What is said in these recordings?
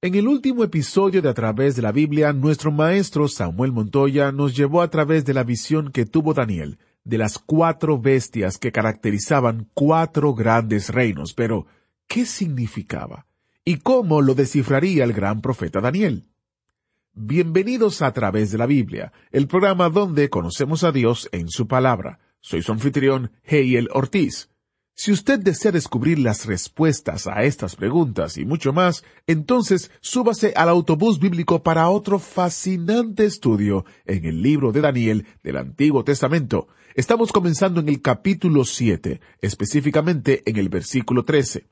En el último episodio de A través de la Biblia, nuestro maestro Samuel Montoya nos llevó a través de la visión que tuvo Daniel de las cuatro bestias que caracterizaban cuatro grandes reinos. Pero, ¿qué significaba? ¿Y cómo lo descifraría el gran profeta Daniel? Bienvenidos a través de la Biblia, el programa donde conocemos a Dios en su palabra. Soy su anfitrión, Heiel Ortiz. Si usted desea descubrir las respuestas a estas preguntas y mucho más, entonces súbase al autobús bíblico para otro fascinante estudio en el libro de Daniel del Antiguo Testamento. Estamos comenzando en el capítulo 7, específicamente en el versículo 13.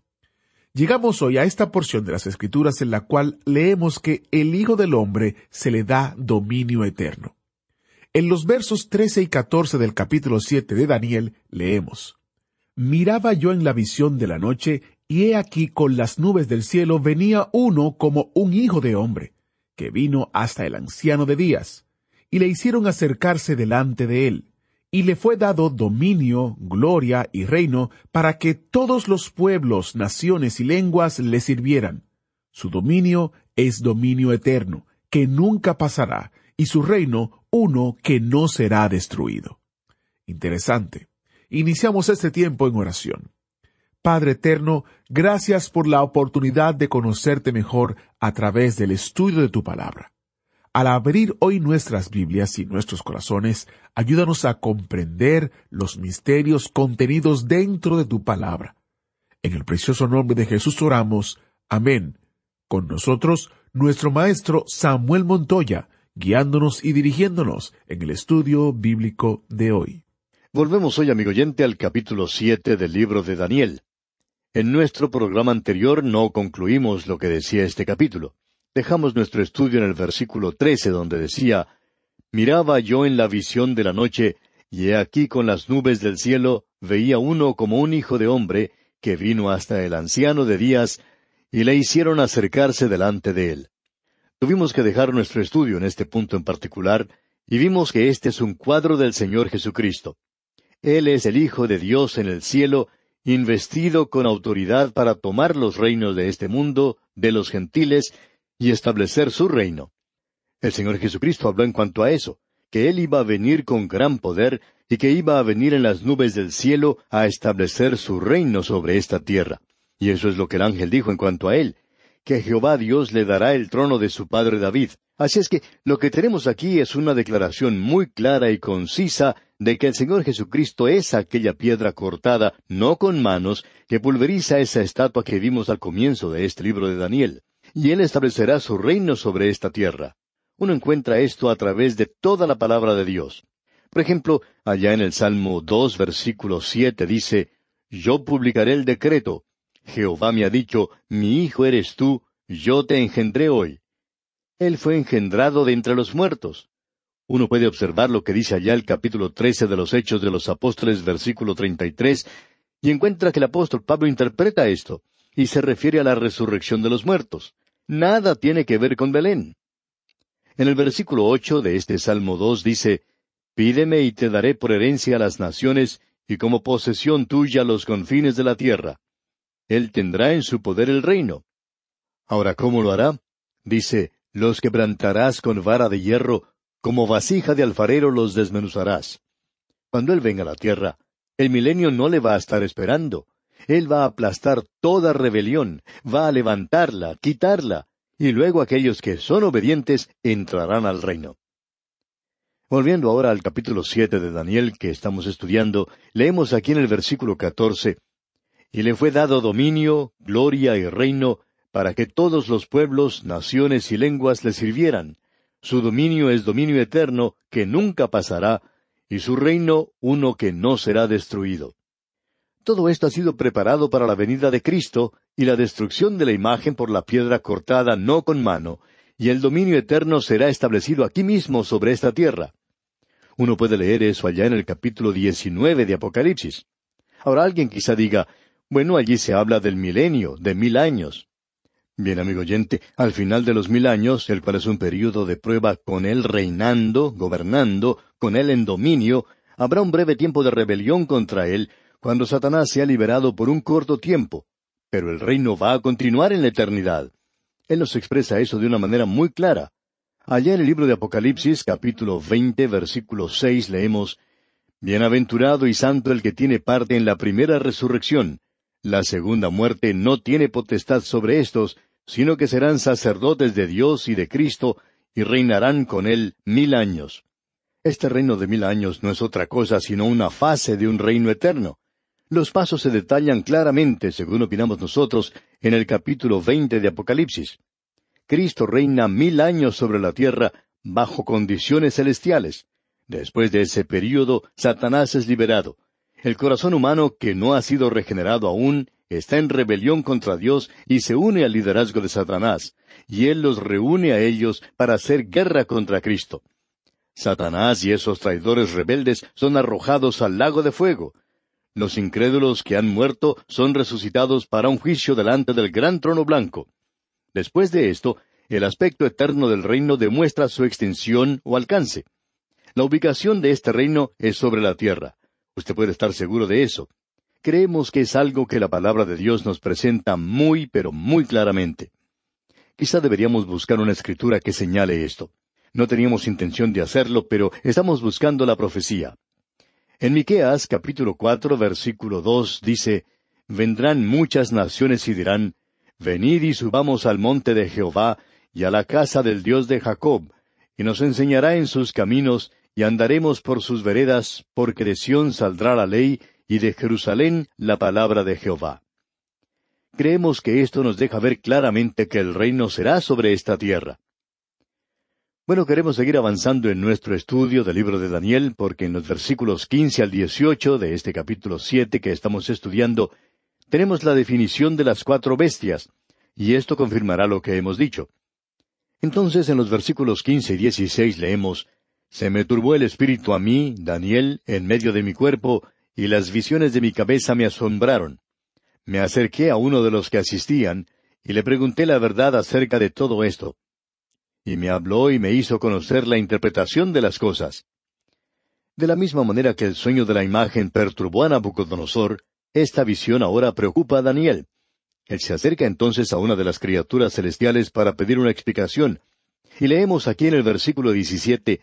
Llegamos hoy a esta porción de las Escrituras en la cual leemos que el Hijo del Hombre se le da dominio eterno. En los versos 13 y 14 del capítulo 7 de Daniel leemos, Miraba yo en la visión de la noche, y he aquí con las nubes del cielo venía uno como un hijo de hombre, que vino hasta el anciano de días, y le hicieron acercarse delante de él, y le fue dado dominio, gloria y reino para que todos los pueblos, naciones y lenguas le sirvieran. Su dominio es dominio eterno, que nunca pasará, y su reino uno que no será destruido. Interesante. Iniciamos este tiempo en oración. Padre eterno, gracias por la oportunidad de conocerte mejor a través del estudio de tu palabra. Al abrir hoy nuestras Biblias y nuestros corazones, ayúdanos a comprender los misterios contenidos dentro de tu palabra. En el precioso nombre de Jesús oramos. Amén. Con nosotros, nuestro maestro Samuel Montoya, guiándonos y dirigiéndonos en el estudio bíblico de hoy. Volvemos hoy, amigo oyente, al capítulo siete del libro de Daniel. En nuestro programa anterior no concluimos lo que decía este capítulo. Dejamos nuestro estudio en el versículo trece, donde decía Miraba yo en la visión de la noche, y he aquí con las nubes del cielo veía uno como un hijo de hombre, que vino hasta el anciano de días, y le hicieron acercarse delante de él. Tuvimos que dejar nuestro estudio en este punto en particular, y vimos que este es un cuadro del Señor Jesucristo. Él es el Hijo de Dios en el cielo, investido con autoridad para tomar los reinos de este mundo, de los gentiles, y establecer su reino. El Señor Jesucristo habló en cuanto a eso, que Él iba a venir con gran poder y que iba a venir en las nubes del cielo a establecer su reino sobre esta tierra. Y eso es lo que el ángel dijo en cuanto a Él, que Jehová Dios le dará el trono de su padre David. Así es que lo que tenemos aquí es una declaración muy clara y concisa de que el Señor Jesucristo es aquella piedra cortada, no con manos, que pulveriza esa estatua que vimos al comienzo de este libro de Daniel. Y Él establecerá su reino sobre esta tierra. Uno encuentra esto a través de toda la palabra de Dios. Por ejemplo, allá en el Salmo dos, versículo siete dice, Yo publicaré el decreto. Jehová me ha dicho, Mi hijo eres tú, yo te engendré hoy. Él fue engendrado de entre los muertos. Uno puede observar lo que dice allá el capítulo trece de los Hechos de los Apóstoles, versículo treinta y tres, y encuentra que el apóstol Pablo interpreta esto, y se refiere a la resurrección de los muertos. Nada tiene que ver con Belén. En el versículo ocho de este Salmo dos dice, Pídeme y te daré por herencia a las naciones, y como posesión tuya los confines de la tierra. Él tendrá en su poder el reino. Ahora, ¿cómo lo hará? Dice, Los quebrantarás con vara de hierro, como vasija de alfarero los desmenuzarás. Cuando Él venga a la tierra, el milenio no le va a estar esperando. Él va a aplastar toda rebelión, va a levantarla, quitarla, y luego aquellos que son obedientes entrarán al reino. Volviendo ahora al capítulo siete de Daniel que estamos estudiando, leemos aquí en el versículo catorce Y le fue dado dominio, gloria y reino, para que todos los pueblos, naciones y lenguas le sirvieran, su dominio es dominio eterno que nunca pasará, y su reino uno que no será destruido. Todo esto ha sido preparado para la venida de Cristo, y la destrucción de la imagen por la piedra cortada no con mano, y el dominio eterno será establecido aquí mismo sobre esta tierra. Uno puede leer eso allá en el capítulo 19 de Apocalipsis. Ahora alguien quizá diga, bueno, allí se habla del milenio, de mil años. Bien, amigo oyente, al final de los mil años, el cual es un período de prueba con él reinando, gobernando, con él en dominio, habrá un breve tiempo de rebelión contra él, cuando Satanás sea liberado por un corto tiempo. Pero el reino va a continuar en la eternidad. Él nos expresa eso de una manera muy clara. Allá en el libro de Apocalipsis, capítulo veinte, versículo seis, leemos Bienaventurado y santo el que tiene parte en la primera resurrección. La segunda muerte no tiene potestad sobre éstos, sino que serán sacerdotes de Dios y de Cristo, y reinarán con él mil años. Este reino de mil años no es otra cosa sino una fase de un reino eterno. Los pasos se detallan claramente, según opinamos nosotros, en el capítulo veinte de Apocalipsis. Cristo reina mil años sobre la tierra bajo condiciones celestiales. Después de ese período, Satanás es liberado. El corazón humano que no ha sido regenerado aún está en rebelión contra Dios y se une al liderazgo de Satanás, y él los reúne a ellos para hacer guerra contra Cristo. Satanás y esos traidores rebeldes son arrojados al lago de fuego. Los incrédulos que han muerto son resucitados para un juicio delante del gran trono blanco. Después de esto, el aspecto eterno del reino demuestra su extensión o alcance. La ubicación de este reino es sobre la tierra. Usted puede estar seguro de eso. Creemos que es algo que la palabra de Dios nos presenta muy, pero muy claramente. Quizá deberíamos buscar una escritura que señale esto. No teníamos intención de hacerlo, pero estamos buscando la profecía. En Miqueas capítulo cuatro versículo dos dice Vendrán muchas naciones y dirán Venid y subamos al monte de Jehová y a la casa del Dios de Jacob, y nos enseñará en sus caminos, y andaremos por sus veredas, porque de Sión saldrá la ley, y de Jerusalén la palabra de Jehová. Creemos que esto nos deja ver claramente que el reino será sobre esta tierra. Bueno, queremos seguir avanzando en nuestro estudio del libro de Daniel, porque en los versículos quince al dieciocho de este capítulo siete que estamos estudiando, tenemos la definición de las cuatro bestias, y esto confirmará lo que hemos dicho. Entonces en los versículos quince y dieciséis leemos Se me turbó el espíritu a mí, Daniel, en medio de mi cuerpo, y las visiones de mi cabeza me asombraron. Me acerqué a uno de los que asistían, y le pregunté la verdad acerca de todo esto. Y me habló y me hizo conocer la interpretación de las cosas. De la misma manera que el sueño de la imagen perturbó a Nabucodonosor, esta visión ahora preocupa a Daniel. Él se acerca entonces a una de las criaturas celestiales para pedir una explicación. Y leemos aquí en el versículo 17,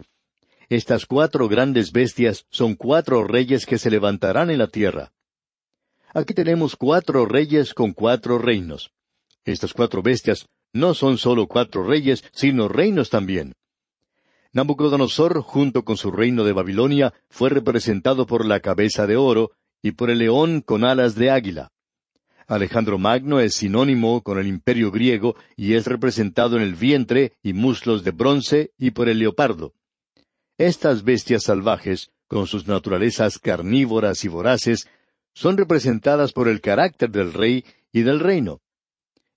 Estas cuatro grandes bestias son cuatro reyes que se levantarán en la tierra. Aquí tenemos cuatro reyes con cuatro reinos. Estas cuatro bestias no son solo cuatro reyes, sino reinos también. Nabucodonosor, junto con su reino de Babilonia, fue representado por la cabeza de oro, y por el león con alas de águila. Alejandro Magno es sinónimo con el imperio griego y es representado en el vientre y muslos de bronce y por el leopardo. Estas bestias salvajes, con sus naturalezas carnívoras y voraces, son representadas por el carácter del rey y del reino.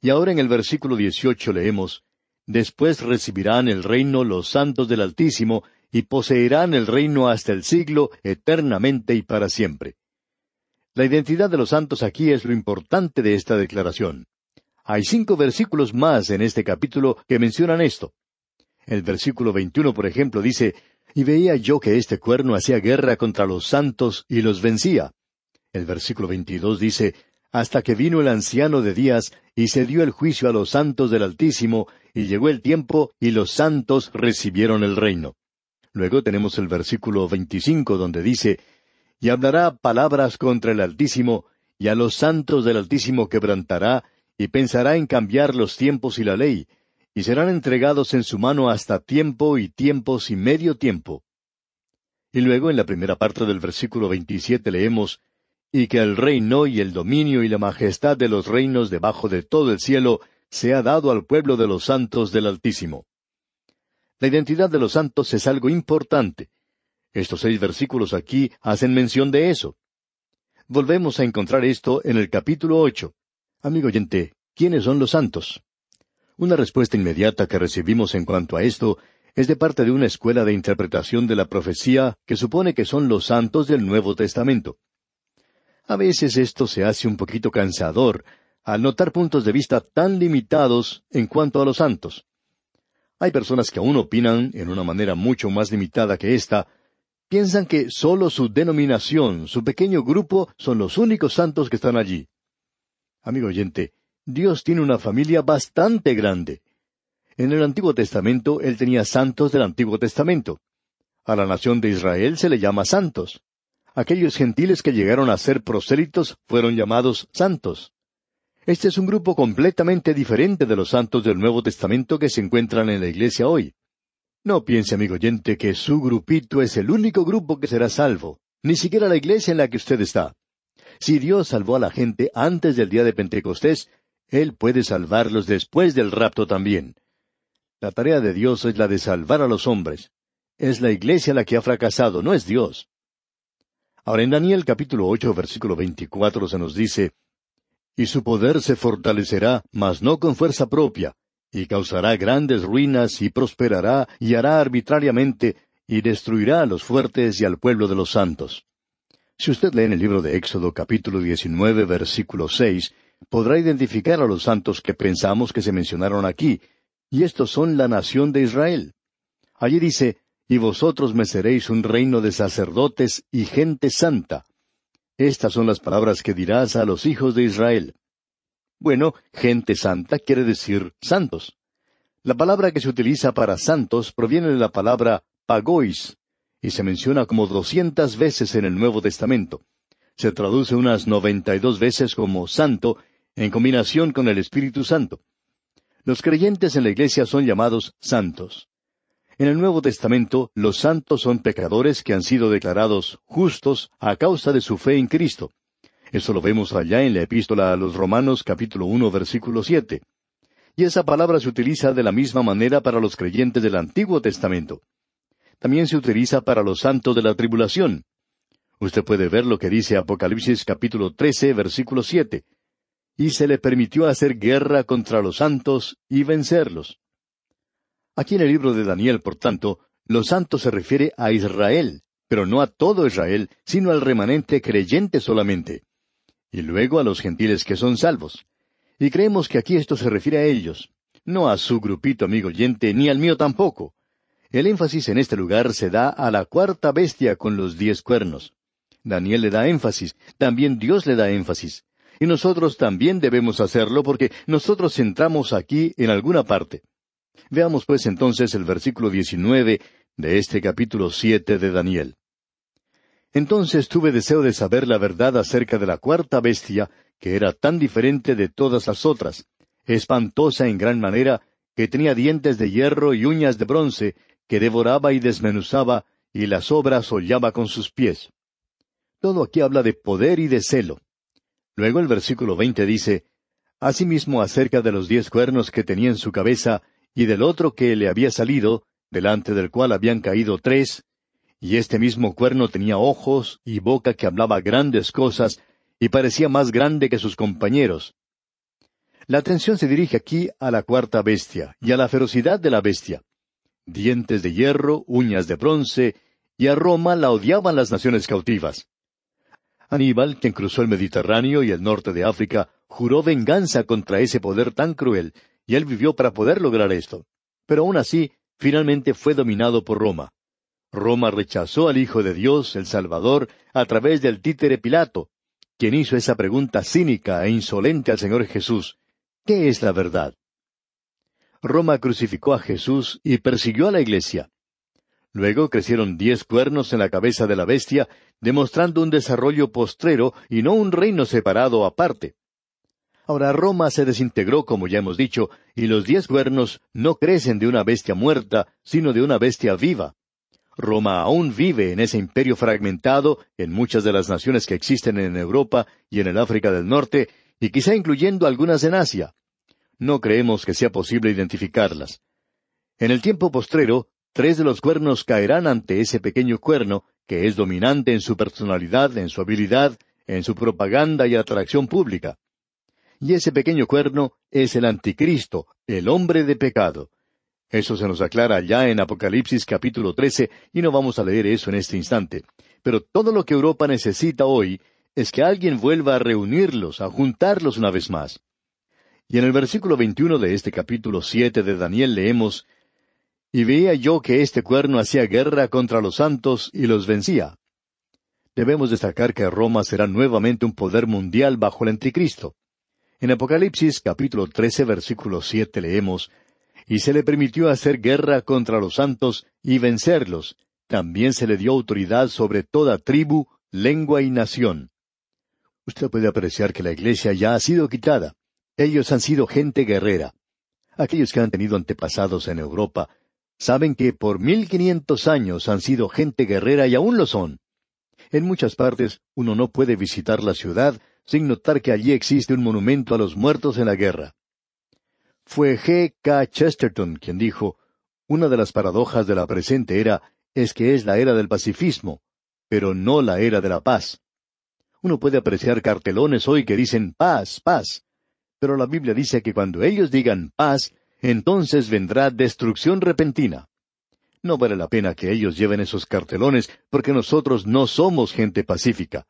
Y ahora en el versículo dieciocho leemos, Después recibirán el reino los santos del Altísimo, y poseerán el reino hasta el siglo, eternamente y para siempre. La identidad de los santos aquí es lo importante de esta declaración. Hay cinco versículos más en este capítulo que mencionan esto. El versículo 21, por ejemplo, dice, Y veía yo que este cuerno hacía guerra contra los santos y los vencía. El versículo 22 dice, Hasta que vino el anciano de días y se dio el juicio a los santos del Altísimo, y llegó el tiempo y los santos recibieron el reino. Luego tenemos el versículo 25 donde dice, y hablará palabras contra el Altísimo, y a los santos del Altísimo quebrantará, y pensará en cambiar los tiempos y la ley, y serán entregados en su mano hasta tiempo y tiempos y medio tiempo. Y luego en la primera parte del versículo veintisiete leemos, y que el reino y el dominio y la majestad de los reinos debajo de todo el cielo sea dado al pueblo de los santos del Altísimo. La identidad de los santos es algo importante, estos seis versículos aquí hacen mención de eso. Volvemos a encontrar esto en el capítulo ocho. Amigo oyente, ¿quiénes son los santos? Una respuesta inmediata que recibimos en cuanto a esto es de parte de una escuela de interpretación de la profecía que supone que son los santos del Nuevo Testamento. A veces esto se hace un poquito cansador al notar puntos de vista tan limitados en cuanto a los santos. Hay personas que aún opinan en una manera mucho más limitada que esta, piensan que sólo su denominación, su pequeño grupo, son los únicos santos que están allí. Amigo oyente, Dios tiene una familia bastante grande. En el Antiguo Testamento Él tenía santos del Antiguo Testamento. A la nación de Israel se le llama santos. Aquellos gentiles que llegaron a ser prosélitos fueron llamados santos. Este es un grupo completamente diferente de los santos del Nuevo Testamento que se encuentran en la iglesia hoy. No piense, amigo oyente, que su grupito es el único grupo que será salvo, ni siquiera la iglesia en la que usted está. Si Dios salvó a la gente antes del día de Pentecostés, Él puede salvarlos después del rapto también. La tarea de Dios es la de salvar a los hombres. Es la iglesia la que ha fracasado, no es Dios. Ahora en Daniel capítulo ocho versículo veinticuatro se nos dice, y su poder se fortalecerá, mas no con fuerza propia, y causará grandes ruinas, y prosperará, y hará arbitrariamente, y destruirá a los fuertes y al pueblo de los santos. Si usted lee en el libro de Éxodo capítulo 19 versículo 6, podrá identificar a los santos que pensamos que se mencionaron aquí, y estos son la nación de Israel. Allí dice, y vosotros me seréis un reino de sacerdotes y gente santa. Estas son las palabras que dirás a los hijos de Israel. Bueno, gente santa quiere decir santos. La palabra que se utiliza para santos proviene de la palabra pagois, y se menciona como doscientas veces en el Nuevo Testamento. Se traduce unas noventa y dos veces como santo, en combinación con el Espíritu Santo. Los creyentes en la iglesia son llamados santos. En el Nuevo Testamento, los santos son pecadores que han sido declarados justos a causa de su fe en Cristo. Eso lo vemos allá en la epístola a los Romanos capítulo uno versículo siete. Y esa palabra se utiliza de la misma manera para los creyentes del Antiguo Testamento. También se utiliza para los santos de la tribulación. Usted puede ver lo que dice Apocalipsis capítulo trece versículo siete. Y se le permitió hacer guerra contra los santos y vencerlos. Aquí en el libro de Daniel, por tanto, los santos se refiere a Israel, pero no a todo Israel, sino al remanente creyente solamente, y luego a los gentiles que son salvos. Y creemos que aquí esto se refiere a ellos, no a su grupito amigo oyente, ni al mío tampoco. El énfasis en este lugar se da a la cuarta bestia con los diez cuernos. Daniel le da énfasis, también Dios le da énfasis. Y nosotros también debemos hacerlo porque nosotros entramos aquí en alguna parte. Veamos pues entonces el versículo 19 de este capítulo siete de Daniel. Entonces tuve deseo de saber la verdad acerca de la cuarta bestia, que era tan diferente de todas las otras, espantosa en gran manera, que tenía dientes de hierro y uñas de bronce, que devoraba y desmenuzaba, y las obras hollaba con sus pies. Todo aquí habla de poder y de celo. Luego el versículo veinte dice, Asimismo acerca de los diez cuernos que tenía en su cabeza, y del otro que le había salido, delante del cual habían caído tres, y este mismo cuerno tenía ojos y boca que hablaba grandes cosas, y parecía más grande que sus compañeros. La atención se dirige aquí a la cuarta bestia y a la ferocidad de la bestia. Dientes de hierro, uñas de bronce, y a Roma la odiaban las naciones cautivas. Aníbal, quien cruzó el Mediterráneo y el norte de África, juró venganza contra ese poder tan cruel, y él vivió para poder lograr esto. Pero aún así, finalmente fue dominado por Roma. Roma rechazó al Hijo de Dios, el Salvador, a través del títere Pilato, quien hizo esa pregunta cínica e insolente al Señor Jesús. ¿Qué es la verdad? Roma crucificó a Jesús y persiguió a la iglesia. Luego crecieron diez cuernos en la cabeza de la bestia, demostrando un desarrollo postrero y no un reino separado aparte. Ahora Roma se desintegró, como ya hemos dicho, y los diez cuernos no crecen de una bestia muerta, sino de una bestia viva. Roma aún vive en ese imperio fragmentado en muchas de las naciones que existen en Europa y en el África del Norte, y quizá incluyendo algunas en Asia. No creemos que sea posible identificarlas. En el tiempo postrero, tres de los cuernos caerán ante ese pequeño cuerno, que es dominante en su personalidad, en su habilidad, en su propaganda y atracción pública. y ese pequeño cuerno es el anticristo, el hombre de pecado. Eso se nos aclara ya en Apocalipsis capítulo 13 y no vamos a leer eso en este instante. Pero todo lo que Europa necesita hoy es que alguien vuelva a reunirlos, a juntarlos una vez más. Y en el versículo 21 de este capítulo 7 de Daniel leemos, Y veía yo que este cuerno hacía guerra contra los santos y los vencía. Debemos destacar que Roma será nuevamente un poder mundial bajo el anticristo. En Apocalipsis capítulo 13 versículo 7 leemos, Y se le permitió hacer guerra contra los santos y vencerlos. También se le dio autoridad sobre toda tribu, lengua y nación. Usted puede apreciar que la iglesia ya ha sido quitada. Ellos han sido gente guerrera. Aquellos que han tenido antepasados en Europa saben que por mil quinientos años han sido gente guerrera y aún lo son. En muchas partes uno no puede visitar la ciudad sin notar que allí existe un monumento a los muertos en la guerra. Fue G. K. Chesterton quien dijo, una de las paradojas de la presente era es que es la era del pacifismo, pero no la era de la paz. Uno puede apreciar cartelones hoy que dicen paz, paz, pero la Biblia dice que cuando ellos digan paz, entonces vendrá destrucción repentina. No vale la pena que ellos lleven esos cartelones porque nosotros no somos gente pacífica.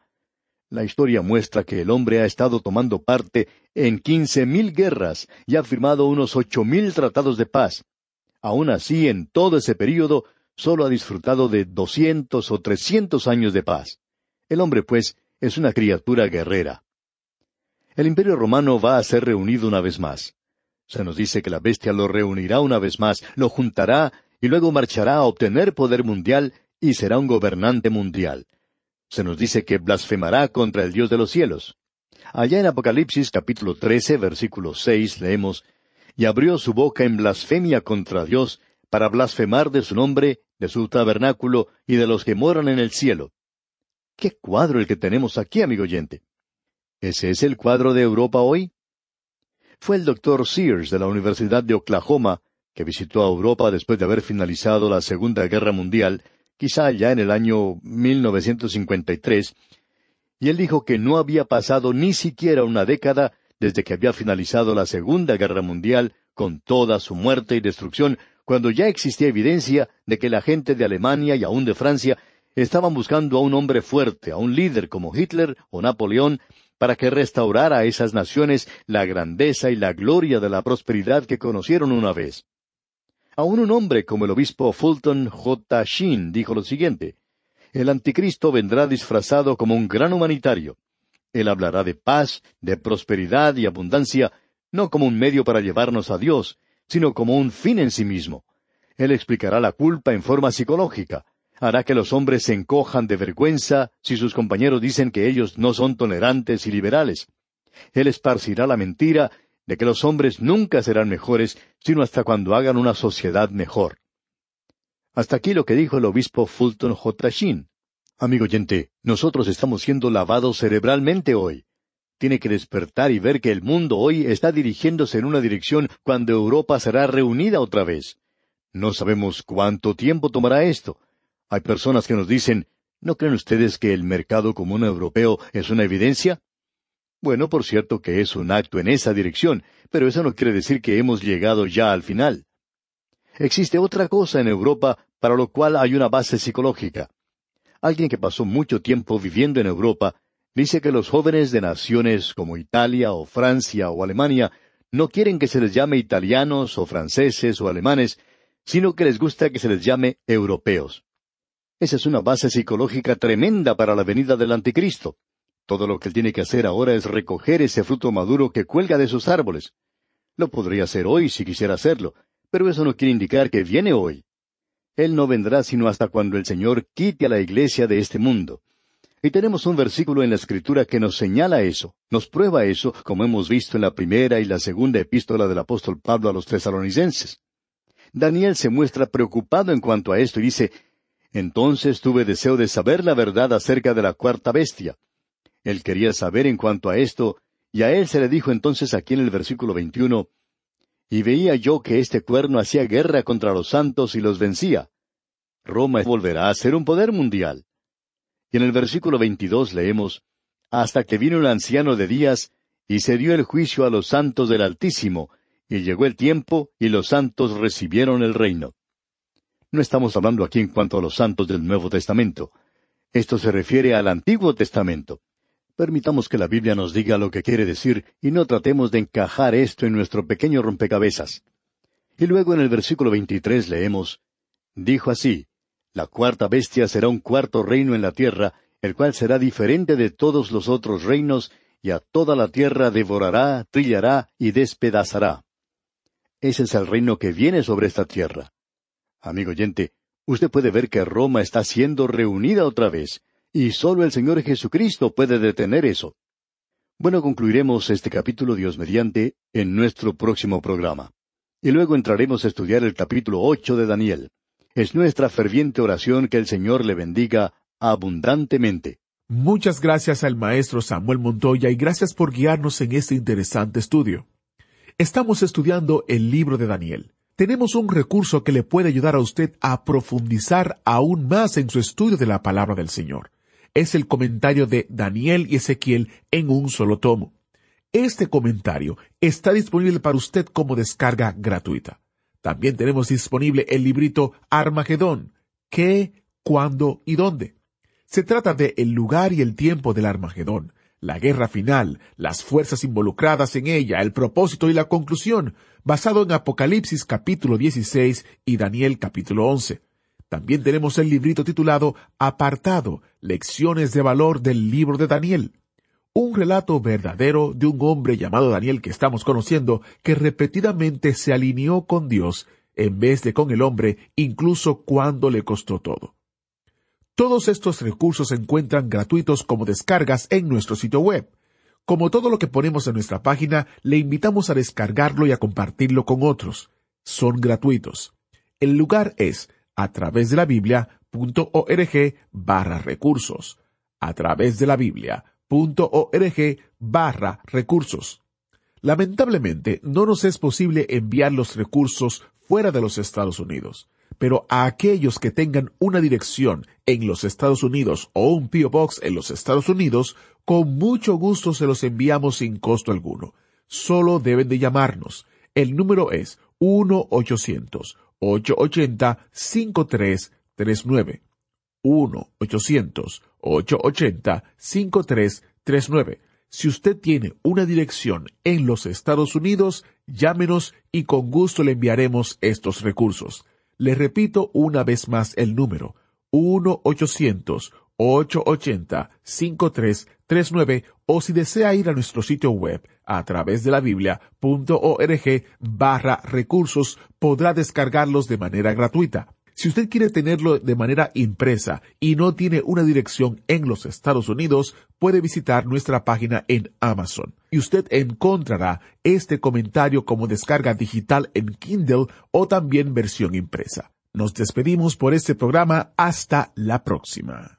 La historia muestra que el hombre ha estado tomando parte en quince mil guerras y ha firmado unos ocho mil tratados de paz. Aun así, en todo ese período, solo ha disfrutado de doscientos o trescientos años de paz. El hombre, pues, es una criatura guerrera el imperio romano va a ser reunido una vez más. Se nos dice que la bestia lo reunirá una vez más, lo juntará y luego marchará a obtener poder mundial y será un gobernante mundial. Se nos dice que blasfemará contra el Dios de los cielos. Allá en Apocalipsis capítulo 13, versículo 6 leemos, Y abrió su boca en blasfemia contra Dios, para blasfemar de su nombre, de su tabernáculo y de los que moran en el cielo. Qué cuadro el que tenemos aquí, amigo oyente. ¿Ese es el cuadro de Europa hoy? Fue el doctor Sears de la Universidad de Oklahoma que visitó a Europa después de haber finalizado la Segunda Guerra Mundial, quizá ya en el año 1953, y él dijo que no había pasado ni siquiera una década desde que había finalizado la Segunda Guerra Mundial con toda su muerte y destrucción, cuando ya existía evidencia de que la gente de Alemania y aún de Francia estaban buscando a un hombre fuerte, a un líder como Hitler o Napoleón, para que restaurara a esas naciones la grandeza y la gloria de la prosperidad que conocieron una vez. Aún un hombre como el obispo Fulton J. Sheen dijo lo siguiente, El anticristo vendrá disfrazado como un gran humanitario. Él hablará de paz, de prosperidad y abundancia, no como un medio para llevarnos a Dios, sino como un fin en sí mismo. Él explicará la culpa en forma psicológica, hará que los hombres se encojan de vergüenza si sus compañeros dicen que ellos no son tolerantes y liberales. Él esparcirá la mentira de que los hombres nunca serán mejores sino hasta cuando hagan una sociedad mejor. Hasta aquí lo que dijo el obispo Fulton J. Sheen. Amigo oyente, nosotros estamos siendo lavados cerebralmente hoy. Tiene que despertar y ver que el mundo hoy está dirigiéndose en una dirección cuando Europa será reunida otra vez. No sabemos cuánto tiempo tomará esto, hay personas que nos dicen, ¿no creen ustedes que el mercado común europeo es una evidencia? Bueno, por cierto que es un acto en esa dirección, pero eso no quiere decir que hemos llegado ya al final. Existe otra cosa en Europa para lo cual hay una base psicológica. Alguien que pasó mucho tiempo viviendo en Europa dice que los jóvenes de naciones como Italia o Francia o Alemania no quieren que se les llame italianos o franceses o alemanes, sino que les gusta que se les llame europeos. Esa es una base psicológica tremenda para la venida del anticristo. Todo lo que él tiene que hacer ahora es recoger ese fruto maduro que cuelga de sus árboles. Lo podría hacer hoy si quisiera hacerlo, pero eso no quiere indicar que viene hoy. Él no vendrá sino hasta cuando el Señor quite a la iglesia de este mundo. Y tenemos un versículo en la Escritura que nos señala eso, nos prueba eso, como hemos visto en la primera y la segunda epístola del apóstol Pablo a los tesalonicenses. Daniel se muestra preocupado en cuanto a esto y dice, entonces tuve deseo de saber la verdad acerca de la cuarta bestia. Él quería saber en cuanto a esto, y a él se le dijo entonces aquí en el versículo 21, Y veía yo que este cuerno hacía guerra contra los santos y los vencía. Roma volverá a ser un poder mundial. Y en el versículo 22 leemos, Hasta que vino el anciano de días, y se dio el juicio a los santos del Altísimo, y llegó el tiempo, y los santos recibieron el reino. No estamos hablando aquí en cuanto a los santos del Nuevo Testamento. Esto se refiere al Antiguo Testamento. Permitamos que la Biblia nos diga lo que quiere decir y no tratemos de encajar esto en nuestro pequeño rompecabezas. Y luego en el versículo 23 leemos, Dijo así, La cuarta bestia será un cuarto reino en la tierra, el cual será diferente de todos los otros reinos, y a toda la tierra devorará, trillará y despedazará. Ese es el reino que viene sobre esta tierra. Amigo oyente, usted puede ver que Roma está siendo reunida otra vez, y solo el Señor Jesucristo puede detener eso. Bueno, concluiremos este capítulo Dios mediante en nuestro próximo programa. Y luego entraremos a estudiar el capítulo ocho de Daniel. Es nuestra ferviente oración que el Señor le bendiga abundantemente. Muchas gracias al maestro Samuel Montoya y gracias por guiarnos en este interesante estudio. Estamos estudiando el libro de Daniel. Tenemos un recurso que le puede ayudar a usted a profundizar aún más en su estudio de la palabra del Señor. Es el comentario de Daniel y Ezequiel en un solo tomo. Este comentario está disponible para usted como descarga gratuita. También tenemos disponible el librito Armagedón. ¿Qué, cuándo y dónde? Se trata de el lugar y el tiempo del Armagedón, la guerra final, las fuerzas involucradas en ella, el propósito y la conclusión, basado en Apocalipsis capítulo 16 y Daniel capítulo 11. También tenemos el librito titulado Apartado, Lecciones de Valor del libro de Daniel. Un relato verdadero de un hombre llamado Daniel que estamos conociendo, que repetidamente se alineó con Dios en vez de con el hombre, incluso cuando le costó todo. Todos estos recursos se encuentran gratuitos como descargas en nuestro sitio web. Como todo lo que ponemos en nuestra página, le invitamos a descargarlo y a compartirlo con otros. Son gratuitos. El lugar es a través de la Biblia.org barra recursos. A través de la Biblia.org barra recursos. Lamentablemente, no nos es posible enviar los recursos fuera de los Estados Unidos pero a aquellos que tengan una dirección en los Estados Unidos o un P.O. Box en los Estados Unidos, con mucho gusto se los enviamos sin costo alguno. Solo deben de llamarnos. El número es 1-800-880-5339. 1-800-880-5339. Si usted tiene una dirección en los Estados Unidos, llámenos y con gusto le enviaremos estos recursos. Le repito una vez más el número 1-800-880-5339 o si desea ir a nuestro sitio web a través de la biblia.org barra recursos podrá descargarlos de manera gratuita. Si usted quiere tenerlo de manera impresa y no tiene una dirección en los Estados Unidos, puede visitar nuestra página en Amazon y usted encontrará este comentario como descarga digital en Kindle o también versión impresa. Nos despedimos por este programa hasta la próxima.